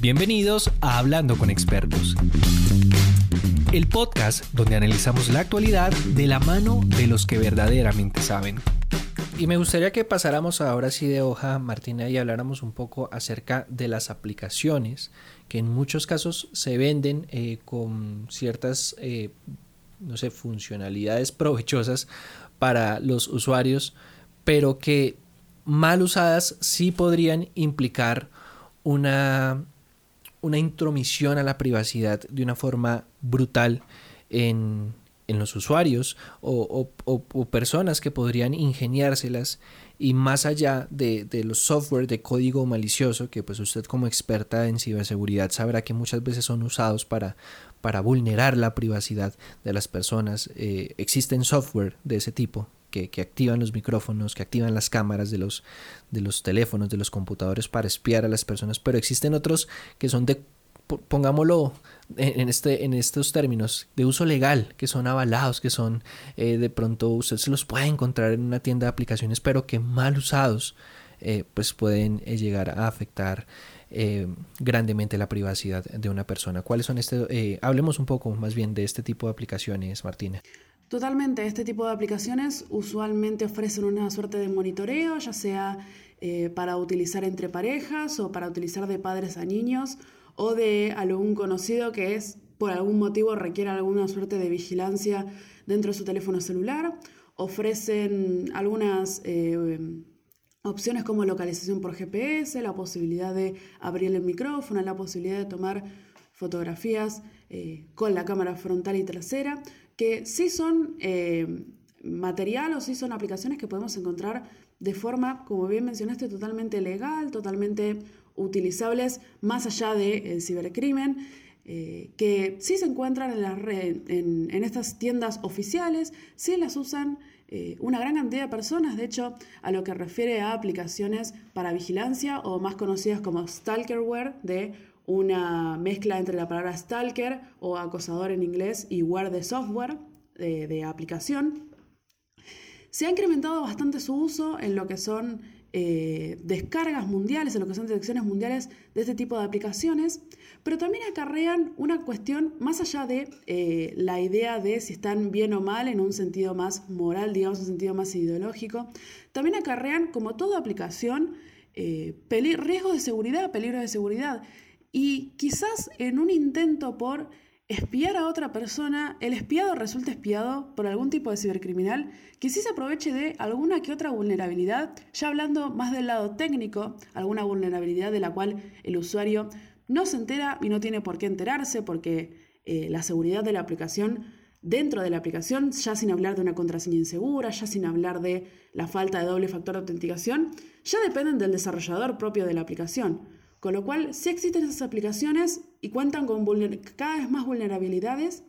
Bienvenidos a Hablando con Expertos, el podcast donde analizamos la actualidad de la mano de los que verdaderamente saben. Y me gustaría que pasáramos ahora sí de hoja, Martina, y habláramos un poco acerca de las aplicaciones que en muchos casos se venden eh, con ciertas, eh, no sé, funcionalidades provechosas para los usuarios, pero que mal usadas sí podrían implicar una una intromisión a la privacidad de una forma brutal en, los usuarios o, personas que podrían ingeniárselas y más allá de, los software de código malicioso que pues usted como experta en ciberseguridad sabrá que muchas veces son usados para, para vulnerar la privacidad de las personas eh, existen software de ese tipo que, activan los micrófonos, que activan las cámaras de los, de los teléfonos, de los computadores para espiar a las personas, pero existen otros que son de, pongámoslo en, este, en estos términos, de uso legal, que son avalados, que son eh, de pronto usted se los puede encontrar en una tienda de aplicaciones, pero que mal usados, eh, pues pueden eh, llegar a afectar grandemente la privacidad de una persona. ¿Cuáles son este? hablemos un poco más bien de este tipo de aplicaciones, Martina. Totalmente, este tipo de aplicaciones usualmente ofrecen una suerte de monitoreo, ya sea eh, para utilizar entre parejas o para utilizar de padres a niños o de algún conocido que es por algún motivo requiere alguna suerte de vigilancia dentro de su teléfono celular. Ofrecen algunas eh, opciones como localización por GPS, la posibilidad de abrir el micrófono, la posibilidad de tomar fotografías eh, con la cámara frontal y trasera que sí son eh, material o sí son aplicaciones que podemos encontrar de forma, como bien mencionaste, totalmente legal, totalmente utilizables más allá del cibercrimen. Eh, que sí se encuentran en, estas tiendas oficiales, sí las usan eh, una gran cantidad de personas, de hecho, a lo que refiere a aplicaciones para vigilancia o más conocidas como Stalkerware de una mezcla entre la palabra stalker o acosador en inglés y ware de software de, aplicación. Se ha incrementado bastante su uso en lo que son eh, descargas mundiales, en lo que son detecciones mundiales de este tipo de aplicaciones, pero también acarrean una cuestión más allá de eh, la idea de si están bien o mal en un sentido más moral, digamos, un sentido más ideológico, también acarrean, como toda aplicación, eh, riesgos de seguridad, peligros de seguridad. Y quizás en un intento por espiar a otra persona, el espiado resulta espiado por algún tipo de cibercriminal que sí se aproveche de alguna que otra vulnerabilidad, ya hablando más del lado técnico, alguna vulnerabilidad de la cual el usuario no se entera y no tiene por qué enterarse porque eh, la seguridad de la aplicación dentro de la aplicación, ya sin hablar de una contraseña insegura, ya sin hablar de la falta de doble factor de autenticación, ya dependen del desarrollador propio de la aplicación. Con lo cual, sí existen esas aplicaciones y cuentan con cada vez más vulnerabilidades.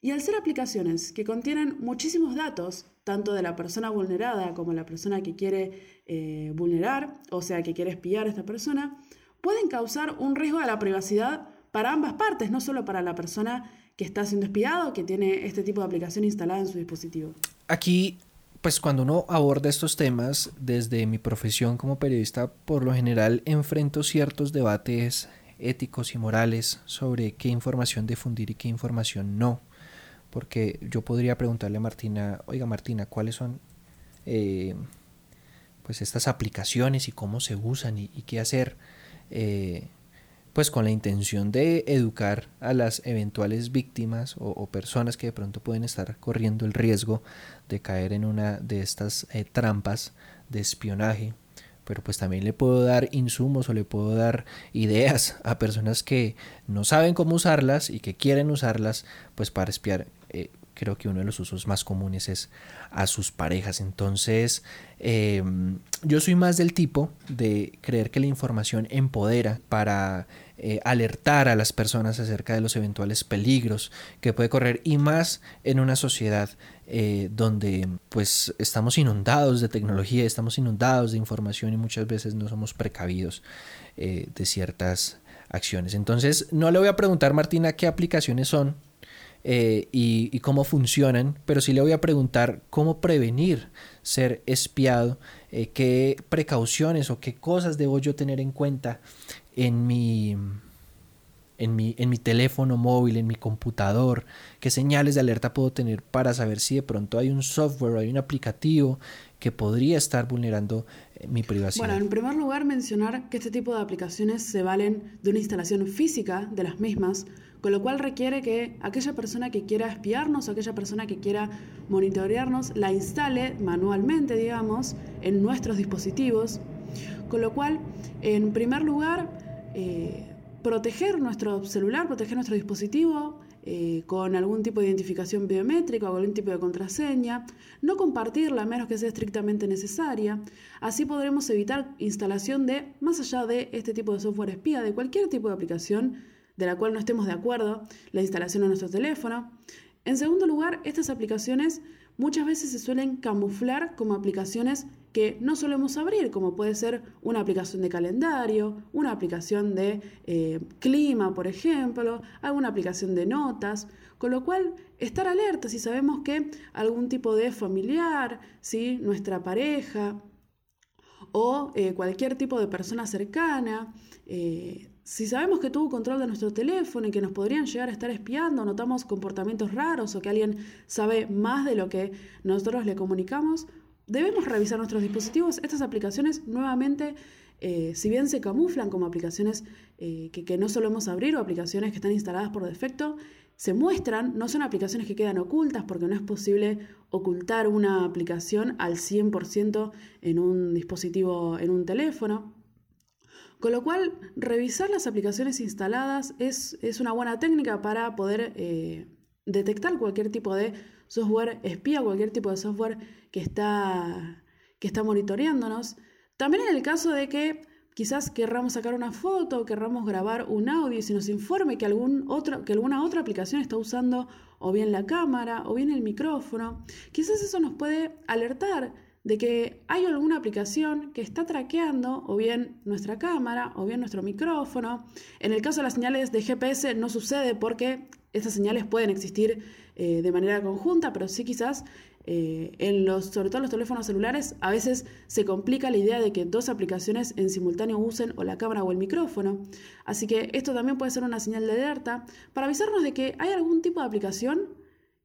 Y al ser aplicaciones que contienen muchísimos datos, tanto de la persona vulnerada como la persona que quiere eh, vulnerar, o sea, que quiere espiar a esta persona, pueden causar un riesgo a la privacidad para ambas partes, no solo para la persona que está siendo espiada o que tiene este tipo de aplicación instalada en su dispositivo. Aquí pues cuando uno aborda estos temas desde mi profesión como periodista, por lo general enfrento ciertos debates éticos y morales sobre qué información difundir y qué información no. Porque yo podría preguntarle a Martina, oiga Martina, ¿cuáles son eh, pues estas aplicaciones y cómo se usan y, qué hacer? Eh, pues con la intención de educar a las eventuales víctimas o, personas que de pronto pueden estar corriendo el riesgo de caer en una de estas eh, trampas de espionaje. Pero pues también le puedo dar insumos o le puedo dar ideas a personas que no saben cómo usarlas y que quieren usarlas pues para espiar. Eh, creo que uno de los usos más comunes es a sus parejas. Entonces, em, yo soy más del tipo de creer que la información empodera para eh, alertar a las personas acerca de los eventuales peligros que puede correr y más en una sociedad eh, donde pues estamos inundados de tecnología, estamos inundados de información y muchas veces no somos precavidos eh, de ciertas acciones. Entonces no le voy a preguntar Martina qué aplicaciones son y, y, cómo funcionan, pero sí le voy a preguntar cómo prevenir ser espiado, qué precauciones o qué cosas debo yo tener en cuenta en mi, en mi, en mi teléfono móvil, en mi computador, qué señales de alerta puedo tener para saber si de pronto hay un software o hay un aplicativo que podría estar vulnerando eh, mi privacidad. Bueno, en primer lugar mencionar que este tipo de aplicaciones se valen de una instalación física de las mismas, con lo cual requiere que aquella persona que quiera espiarnos, aquella persona que quiera monitorearnos, la instale manualmente, digamos, en nuestros dispositivos. Con lo cual, en primer lugar, eh, proteger nuestro celular, proteger nuestro dispositivo eh, con algún tipo de identificación biométrica o algún tipo de contraseña, no compartirla a menos que sea estrictamente necesaria. Así podremos evitar instalación de, más allá de este tipo de software espía, de cualquier tipo de aplicación de la cual no estemos de acuerdo, la instalación en nuestro teléfono. En segundo lugar, estas aplicaciones muchas veces se suelen camuflar como aplicaciones que no solemos abrir, como puede ser una aplicación de calendario, una aplicación de eh, clima, por ejemplo, alguna aplicación de notas, con lo cual estar alerta si sabemos que algún tipo de familiar, ¿sí? nuestra pareja o eh, cualquier tipo de persona cercana, eh, si sabemos que tuvo control de nuestro teléfono y que nos podrían llegar a estar espiando, notamos comportamientos raros o que alguien sabe más de lo que nosotros le comunicamos, debemos revisar nuestros dispositivos. Estas aplicaciones nuevamente, eh, si bien se camuflan como aplicaciones eh, que, no solemos abrir o aplicaciones que están instaladas por defecto, se muestran, no son aplicaciones que quedan ocultas porque no es posible ocultar una aplicación al 100% en un dispositivo, en un teléfono. Con lo cual, revisar las aplicaciones instaladas es, una buena técnica para poder eh, detectar cualquier tipo de software espía, cualquier tipo de software que está, que está monitoreándonos. También en el caso de que quizás querramos sacar una foto, querramos grabar un audio y se nos informe que, algún otro, que alguna otra aplicación está usando o bien la cámara o bien el micrófono, quizás eso nos puede alertar de que hay alguna aplicación que está traqueando o bien nuestra cámara o bien nuestro micrófono. En el caso de las señales de GPS no sucede porque estas señales pueden existir eh, de manera conjunta, pero sí quizás eh, en los, sobre todo en los teléfonos celulares, a veces se complica la idea de que dos aplicaciones en simultáneo usen o la cámara o el micrófono. Así que esto también puede ser una señal de alerta para avisarnos de que hay algún tipo de aplicación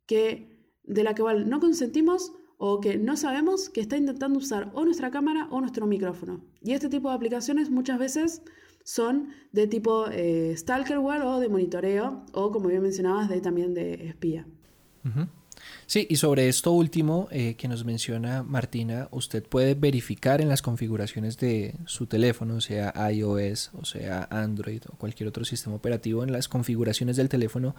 que, de la que no consentimos o que no sabemos que está intentando usar o nuestra cámara o nuestro micrófono. Y este tipo de aplicaciones muchas veces son de tipo eh, stalkerware o de monitoreo o como bien mencionabas de también de espía. Sí, y sobre esto último eh, que nos menciona Martina, usted puede verificar en las configuraciones de su teléfono, sea iOS o sea Android o cualquier otro sistema operativo, en las configuraciones del teléfono,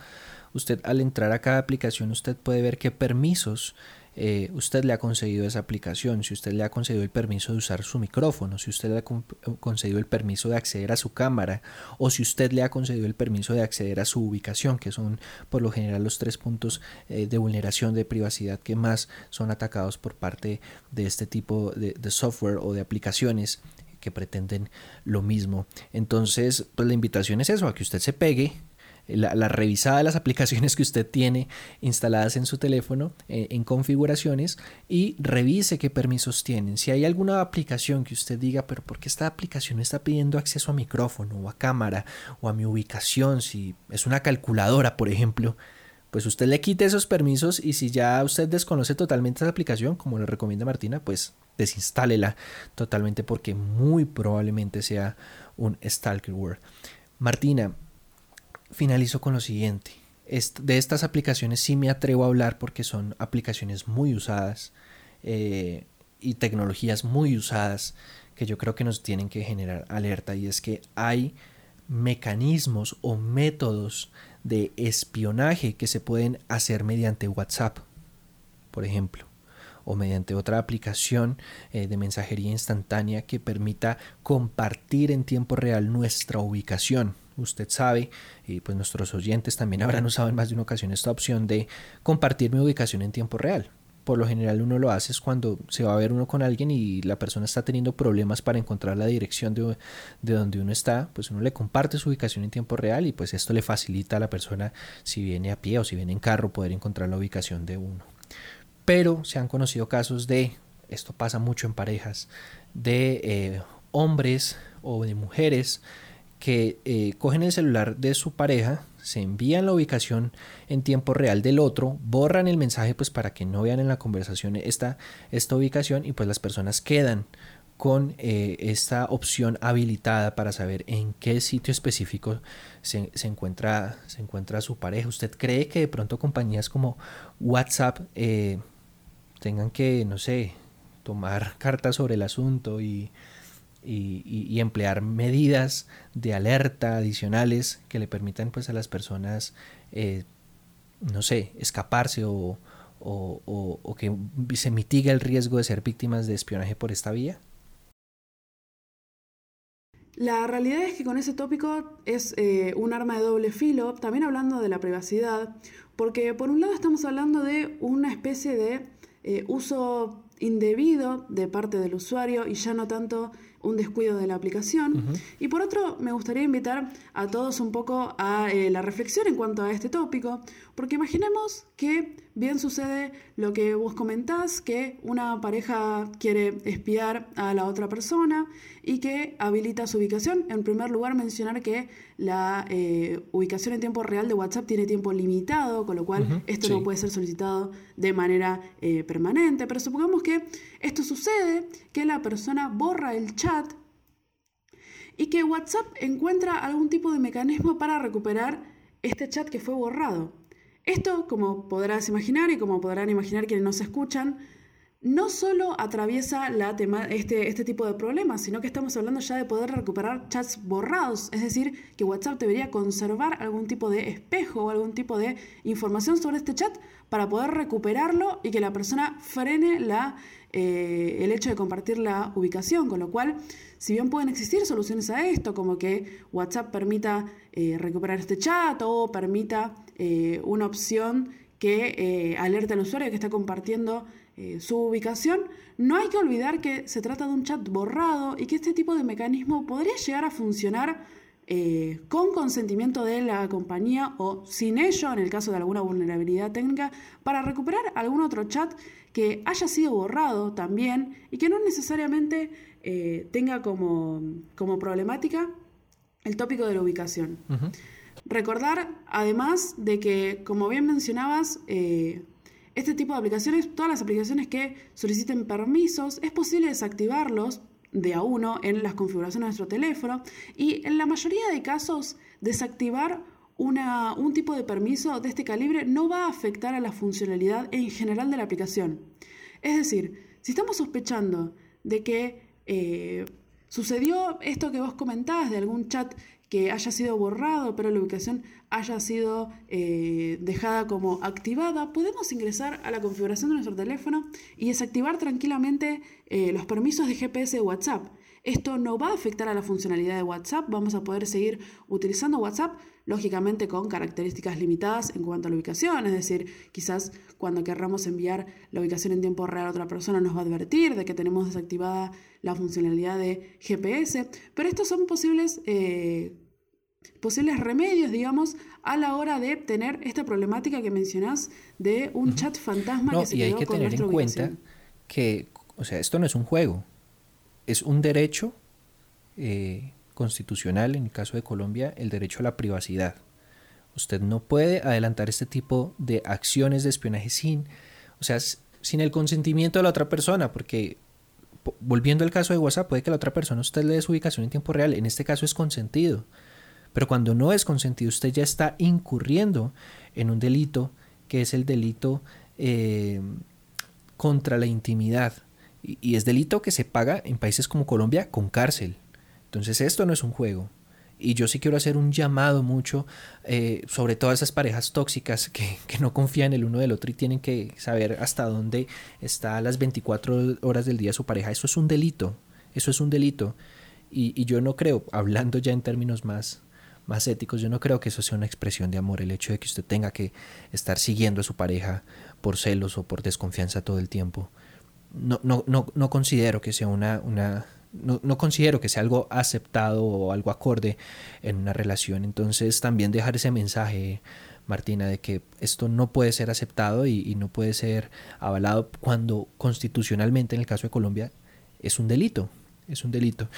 usted al entrar a cada aplicación, usted puede ver qué permisos eh, usted le ha concedido esa aplicación, si usted le ha concedido el permiso de usar su micrófono, si usted le ha concedido el permiso de acceder a su cámara o si usted le ha concedido el permiso de acceder a su ubicación, que son por lo general los tres puntos eh, de vulneración de privacidad que más son atacados por parte de este tipo de, de software o de aplicaciones que pretenden lo mismo. Entonces, pues la invitación es eso, a que usted se pegue la, revisada de las aplicaciones que usted tiene instaladas en su teléfono eh, en configuraciones y revise qué permisos tienen. Si hay alguna aplicación que usted diga, pero ¿por qué esta aplicación está pidiendo acceso a micrófono o a cámara o a mi ubicación? Si es una calculadora, por ejemplo, pues usted le quite esos permisos y si ya usted desconoce totalmente esa aplicación, como le recomienda Martina, pues desinstálela totalmente porque muy probablemente sea un stalkerware. Martina, finalizo con lo siguiente. De estas aplicaciones sí me atrevo a hablar porque son aplicaciones muy usadas eh, y tecnologías muy usadas que yo creo que nos tienen que generar alerta y es que hay mecanismos o métodos de espionaje que se pueden hacer mediante WhatsApp, por ejemplo, o mediante otra aplicación eh, de mensajería instantánea que permita compartir en tiempo real nuestra ubicación usted sabe, y pues nuestros oyentes también habrán usado en más de una ocasión esta opción de compartir mi ubicación en tiempo real. Por lo general uno lo hace es cuando se va a ver uno con alguien y la persona está teniendo problemas para encontrar la dirección de, de donde uno está, pues uno le comparte su ubicación en tiempo real y pues esto le facilita a la persona si viene a pie o si viene en carro poder encontrar la ubicación de uno. Pero se han conocido casos de, esto pasa mucho en parejas, de eh, hombres o de mujeres que eh, cogen el celular de su pareja, se envían la ubicación en tiempo real del otro, borran el mensaje pues para que no vean en la conversación esta, esta ubicación y pues las personas quedan con eh, esta opción habilitada para saber en qué sitio específico se, encuentra, se encuentra su pareja. ¿Usted cree que de pronto compañías como WhatsApp eh, tengan que, no sé, tomar cartas sobre el asunto y, y, emplear medidas de alerta adicionales que le permitan pues a las personas, eh, no sé, escaparse o, o que se mitigue el riesgo de ser víctimas de espionaje por esta vía? La realidad es que con ese tópico es eh, un arma de doble filo, también hablando de la privacidad, porque por un lado estamos hablando de una especie de eh, uso indebido de parte del usuario y ya no tanto un descuido de la aplicación. Y por otro, me gustaría invitar a todos un poco a eh, la reflexión en cuanto a este tópico, porque imaginemos que bien sucede lo que vos comentás, que una pareja quiere espiar a la otra persona y que habilita su ubicación. En primer lugar, mencionar que la eh, ubicación en tiempo real de WhatsApp tiene tiempo limitado, con lo cual esto no puede ser solicitado de manera eh, permanente. Pero supongamos que esto sucede, que la persona borra el chat y que WhatsApp encuentra algún tipo de mecanismo para recuperar este chat que fue borrado. Esto, como podrás imaginar y como podrán imaginar quienes nos escuchan, no solo atraviesa este, este tipo de problemas, sino que estamos hablando ya de poder recuperar chats borrados, es decir, que WhatsApp debería conservar algún tipo de espejo o algún tipo de información sobre este chat para poder recuperarlo y que la persona frene eh, el hecho de compartir la ubicación, con lo cual, si bien pueden existir soluciones a esto, como que WhatsApp permita eh, recuperar este chat o permita eh, una opción que alerte al usuario que está compartiendo eh, su ubicación, no hay que olvidar que se trata de un chat borrado y que este tipo de mecanismo podría llegar a funcionar eh, con consentimiento de la compañía o sin ello, en el caso de alguna vulnerabilidad técnica, para recuperar algún otro chat que haya sido borrado también y que no necesariamente eh, tenga como, problemática el tópico de la ubicación. Recordar, además, de que, como bien mencionabas, este tipo de aplicaciones, todas las aplicaciones que soliciten permisos, es posible desactivarlos de a uno en las configuraciones de nuestro teléfono y en la mayoría de casos desactivar un tipo de permiso de este calibre no va a afectar a la funcionalidad en general de la aplicación. Es decir, si estamos sospechando de que eh, sucedió esto que vos comentabas de algún chat que haya sido borrado, pero la ubicación haya sido eh, dejada como activada, podemos ingresar a la configuración de nuestro teléfono y desactivar tranquilamente eh, los permisos de GPS de WhatsApp. Esto no va a afectar a la funcionalidad de WhatsApp, vamos a poder seguir utilizando WhatsApp, lógicamente con características limitadas en cuanto a la ubicación, es decir, quizás cuando querramos enviar la ubicación en tiempo real a otra persona nos va a advertir de que tenemos desactivada la funcionalidad de GPS, pero estos son posibles, eh, posibles remedios, digamos, a la hora de tener esta problemática que mencionás de un chat fantasma que se y hay que tener en cuenta que, o sea, esto no es un juego es un derecho eh, constitucional, en el caso de Colombia, el derecho a la privacidad. Usted no puede adelantar este tipo de acciones de espionaje sin, o sea, sin el consentimiento de la otra persona, porque volviendo al caso de WhatsApp, puede que la otra persona usted le dé su ubicación en tiempo real, en este caso es consentido. Pero cuando no es consentido, usted ya está incurriendo en un delito que es el delito eh, contra la intimidad. Y, es delito que se paga en países como Colombia con cárcel. Entonces esto no es un juego. Y yo sí quiero hacer un llamado mucho eh, sobre todas esas parejas tóxicas que, no confían el uno del otro y tienen que saber hasta dónde está las 24 horas del día su pareja. Eso es un delito. Eso es un delito. Y, yo no creo, hablando ya en términos más, más éticos, yo no creo que eso sea una expresión de amor, el hecho de que usted tenga que estar siguiendo a su pareja por celos o por desconfianza todo el tiempo no, no, no, no considero que sea una, una no, no, considero que sea algo aceptado o algo acorde en una relación. Entonces también dejar ese mensaje, Martina, de que esto no puede ser aceptado y, y, no puede ser avalado cuando constitucionalmente, en el caso de Colombia, es un delito. Es un delito.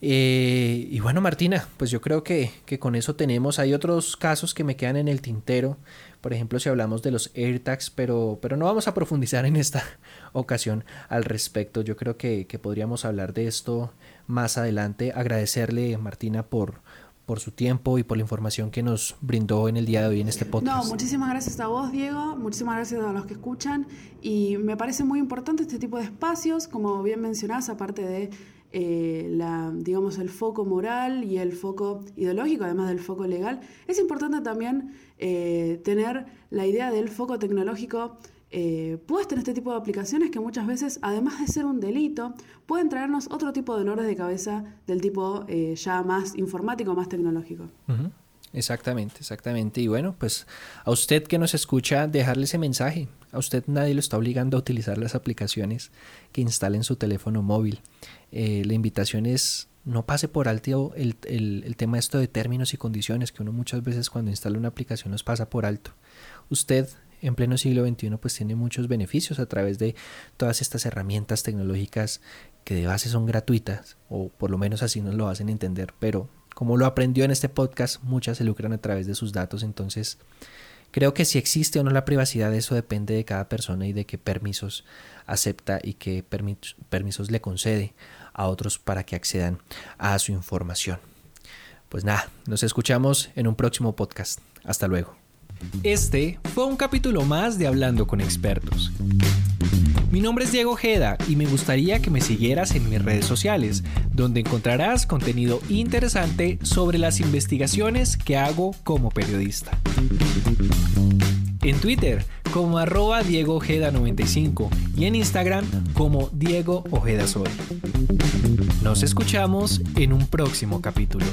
Eh, y bueno, Martina, pues yo creo que, que, con eso tenemos. Hay otros casos que me quedan en el tintero. Por ejemplo, si hablamos de los AirTags, pero, pero no vamos a profundizar en esta ocasión al respecto. Yo creo que, que podríamos hablar de esto más adelante. Agradecerle, Martina, por, por su tiempo y por la información que nos brindó en el día de hoy en este podcast. No, muchísimas gracias a vos, Diego, muchísimas gracias a los que escuchan. Y me parece muy importante este tipo de espacios, como bien mencionás, aparte de eh, la, digamos, el foco moral y el foco ideológico, además del foco legal, es importante también eh, tener la idea del foco tecnológico eh, puesta en este tipo de aplicaciones que muchas veces, además de ser un delito, pueden traernos otro tipo de dolores de cabeza del tipo eh, ya más informático, más tecnológico. Exactamente, exactamente. Y bueno, pues a usted que nos escucha, dejarle ese mensaje. A usted nadie lo está obligando a utilizar las aplicaciones que instale en su teléfono móvil. Eh, la invitación es no pase por alto el, el, el, tema esto de términos y condiciones que uno muchas veces cuando instala una aplicación los pasa por alto. Usted en pleno siglo XXI pues tiene muchos beneficios a través de todas estas herramientas tecnológicas que de base son gratuitas o por lo menos así nos lo hacen entender, pero como lo aprendió en este podcast, muchas se lucran a través de sus datos, entonces creo que si existe o no la privacidad, eso depende de cada persona y de qué permisos acepta y qué permisos le concede a otros para que accedan a su información. Pues nada, nos escuchamos en un próximo podcast. Hasta luego. Este fue un capítulo más de Hablando con expertos. Mi nombre es Diego Ojeda y me gustaría que me siguieras en mis redes sociales, donde encontrarás contenido interesante sobre las investigaciones que hago como periodista. En Twitter como arroba Diego Ojeda 95 y en Instagram como Diego Ojeda Soy. Nos escuchamos en un próximo capítulo.